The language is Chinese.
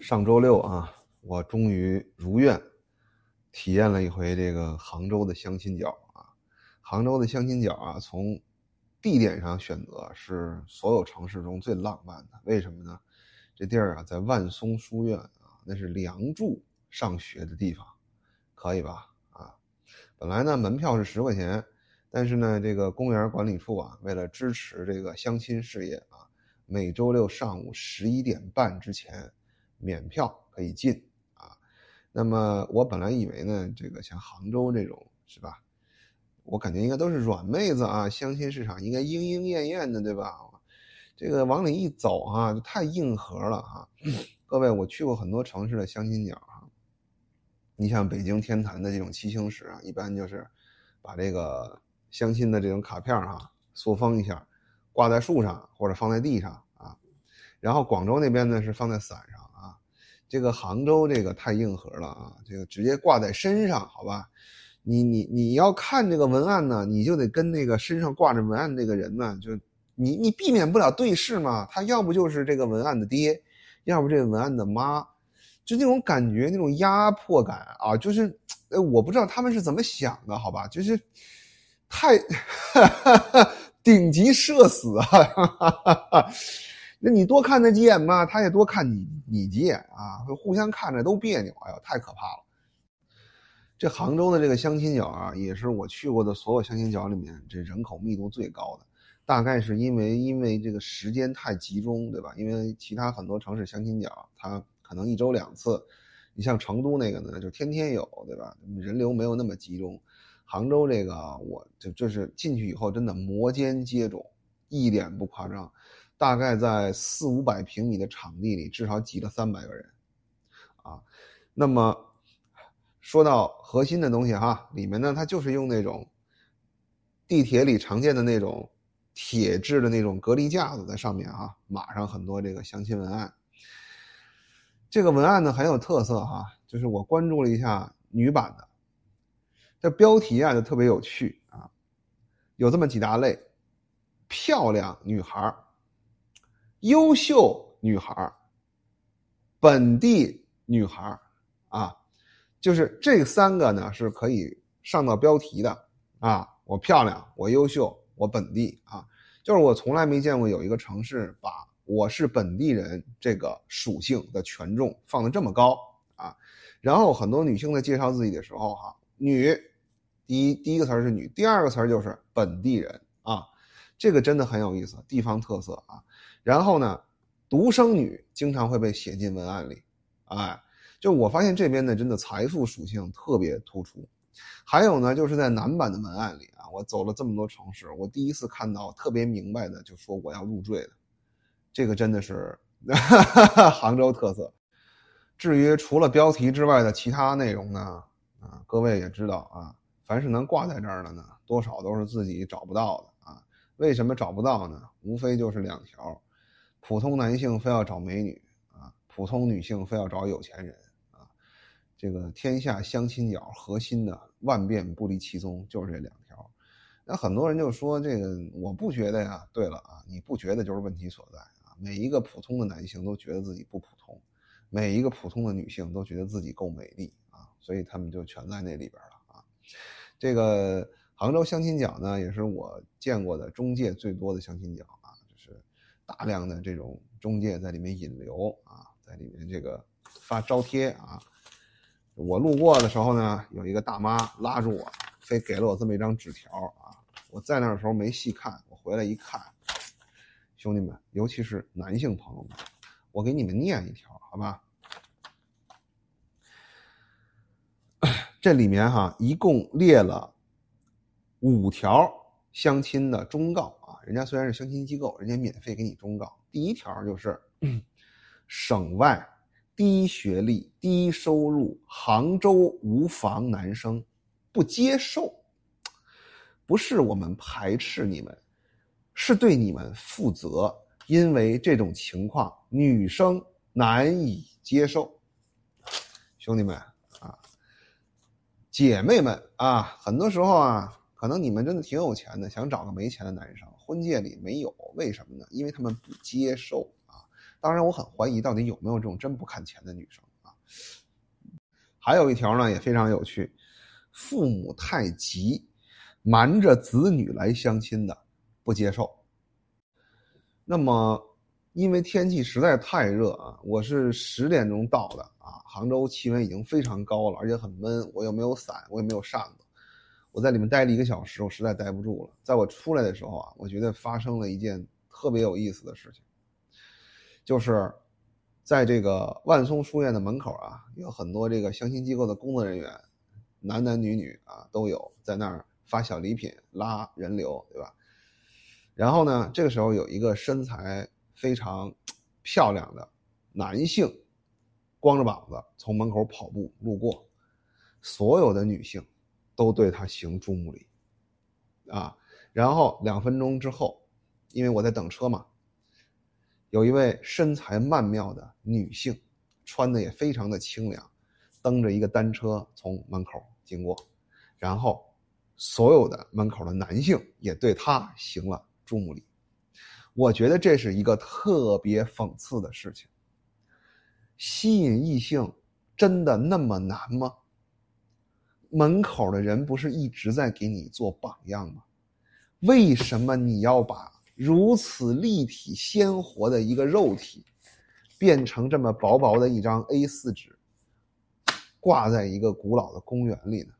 上周六啊，我终于如愿体验了一回这个杭州的相亲角啊。杭州的相亲角啊，从地点上选择是所有城市中最浪漫的。为什么呢？这地儿啊，在万松书院啊，那是梁祝上学的地方，可以吧？啊，本来呢门票是十块钱，但是呢，这个公园管理处啊，为了支持这个相亲事业啊，每周六上午十一点半之前。免票可以进啊，那么我本来以为呢，这个像杭州这种是吧？我感觉应该都是软妹子啊，相亲市场应该莺莺燕燕的，对吧？这个往里一走啊，就太硬核了哈。各位，我去过很多城市的相亲角啊，你像北京天坛的这种七星石啊，一般就是把这个相亲的这种卡片啊塑封一下，挂在树上或者放在地上啊，然后广州那边呢是放在伞上。这个杭州这个太硬核了啊！这个直接挂在身上，好吧？你你你要看这个文案呢，你就得跟那个身上挂着文案那个人呢，就你你避免不了对视嘛。他要不就是这个文案的爹，要不这个文案的妈，就那种感觉，那种压迫感啊，就是呃，我不知道他们是怎么想的，好吧？就是太 顶级社死啊！那你多看他几眼嘛，他也多看你你几眼啊，互相看着都别扭，哎呦，太可怕了。这杭州的这个相亲角啊，也是我去过的所有相亲角里面这人口密度最高的，大概是因为因为这个时间太集中，对吧？因为其他很多城市相亲角，它可能一周两次，你像成都那个呢，就天天有，对吧？人流没有那么集中。杭州这个，我就就是进去以后真的摩肩接踵，一点不夸张。大概在四五百平米的场地里，至少挤了三百个人，啊，那么说到核心的东西哈，里面呢，它就是用那种地铁里常见的那种铁质的那种隔离架子在上面啊，码上很多这个相亲文案。这个文案呢很有特色哈，就是我关注了一下女版的，这标题啊就特别有趣啊，有这么几大类：漂亮女孩优秀女孩本地女孩啊，就是这三个呢是可以上到标题的啊。我漂亮，我优秀，我本地啊，就是我从来没见过有一个城市把我是本地人这个属性的权重放的这么高啊。然后很多女性在介绍自己的时候哈，女第一第一个词是女，第二个词就是本地人啊，这个真的很有意思，地方特色啊。然后呢，独生女经常会被写进文案里，哎，就我发现这边呢，真的财富属性特别突出。还有呢，就是在男版的文案里啊，我走了这么多城市，我第一次看到特别明白的，就说我要入赘的，这个真的是 杭州特色。至于除了标题之外的其他内容呢，啊，各位也知道啊，凡是能挂在这儿的呢，多少都是自己找不到的。为什么找不到呢？无非就是两条。普通男性非要找美女啊，普通女性非要找有钱人啊，这个天下相亲角核心的万变不离其宗就是这两条。那很多人就说这个我不觉得呀。对了啊，你不觉得就是问题所在啊。每一个普通的男性都觉得自己不普通，每一个普通的女性都觉得自己够美丽啊，所以他们就全在那里边了啊。这个杭州相亲角呢，也是我见过的中介最多的相亲角啊，就是。大量的这种中介在里面引流啊，在里面这个发招贴啊。我路过的时候呢，有一个大妈拉住我，非给了我这么一张纸条啊。我在那的时候没细看，我回来一看，兄弟们，尤其是男性朋友们，我给你们念一条，好吧？这里面哈，一共列了五条相亲的忠告啊。人家虽然是相亲机构，人家免费给你忠告。第一条就是，省外低学历、低收入，杭州无房男生不接受。不是我们排斥你们，是对你们负责。因为这种情况，女生难以接受。兄弟们啊，姐妹们啊，很多时候啊，可能你们真的挺有钱的，想找个没钱的男生。婚介里没有，为什么呢？因为他们不接受啊，当然，我很怀疑到底有没有这种真不看钱的女生啊。还有一条呢，也非常有趣，父母太急，瞒着子女来相亲的，不接受。那么，因为天气实在太热啊，我是十点钟到的啊，杭州气温已经非常高了，而且很闷，我又没有伞，我也没有扇子。我在里面待了一个小时，我实在待不住了。在我出来的时候啊，我觉得发生了一件特别有意思的事情，就是在这个万松书院的门口啊，有很多这个相亲机构的工作人员，男男女女啊都有，在那儿发小礼品、拉人流，对吧？然后呢，这个时候有一个身材非常漂亮的男性，光着膀子从门口跑步路过，所有的女性。都对他行注目礼，啊，然后两分钟之后，因为我在等车嘛，有一位身材曼妙的女性，穿的也非常的清凉，蹬着一个单车从门口经过，然后所有的门口的男性也对她行了注目礼，我觉得这是一个特别讽刺的事情。吸引异性真的那么难吗？门口的人不是一直在给你做榜样吗？为什么你要把如此立体鲜活的一个肉体，变成这么薄薄的一张 A4 纸，挂在一个古老的公园里呢？